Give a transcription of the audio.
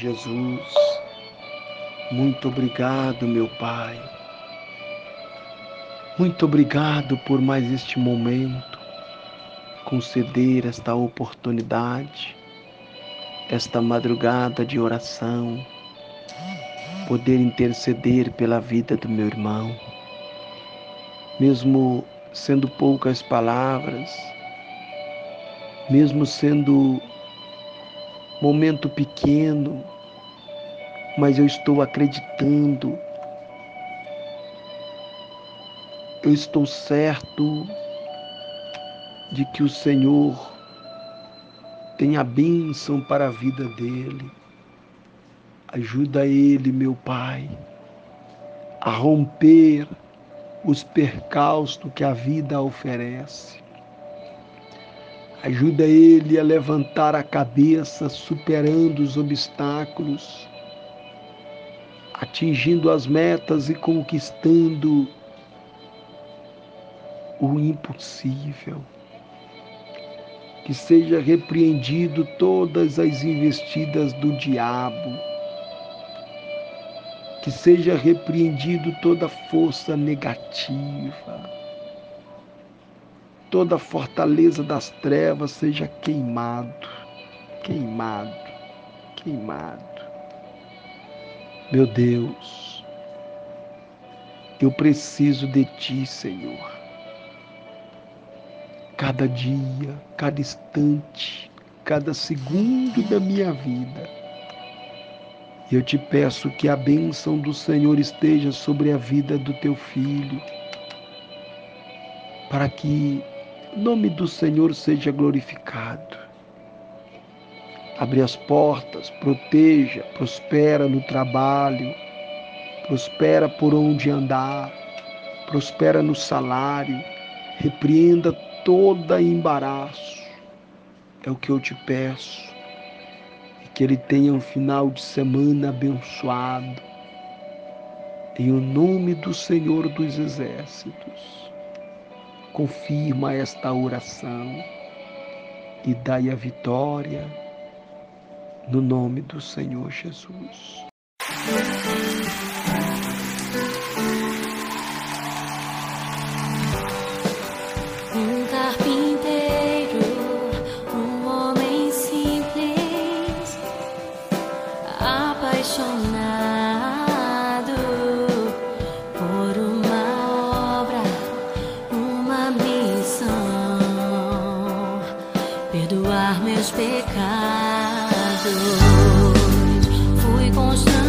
Jesus. Muito obrigado, meu Pai. Muito obrigado por mais este momento, conceder esta oportunidade, esta madrugada de oração, poder interceder pela vida do meu irmão. Mesmo sendo poucas palavras, mesmo sendo momento pequeno, mas eu estou acreditando, eu estou certo de que o Senhor tem a bênção para a vida dele. Ajuda ele, meu Pai, a romper os percalços que a vida oferece. Ajuda ele a levantar a cabeça, superando os obstáculos, atingindo as metas e conquistando o impossível. Que seja repreendido todas as investidas do diabo. Que seja repreendido toda força negativa toda a fortaleza das trevas seja queimado, queimado, queimado. Meu Deus, eu preciso de Ti, Senhor. Cada dia, cada instante, cada segundo da minha vida. Eu te peço que a bênção do Senhor esteja sobre a vida do teu filho, para que nome do Senhor seja glorificado. Abre as portas, proteja, prospera no trabalho, prospera por onde andar, prospera no salário, repreenda toda embaraço. É o que eu te peço. E que ele tenha um final de semana abençoado. Em o nome do Senhor dos Exércitos confirma esta oração e dai a vitória no nome do Senhor Jesus. perdoar meus pecados. Fui construindo.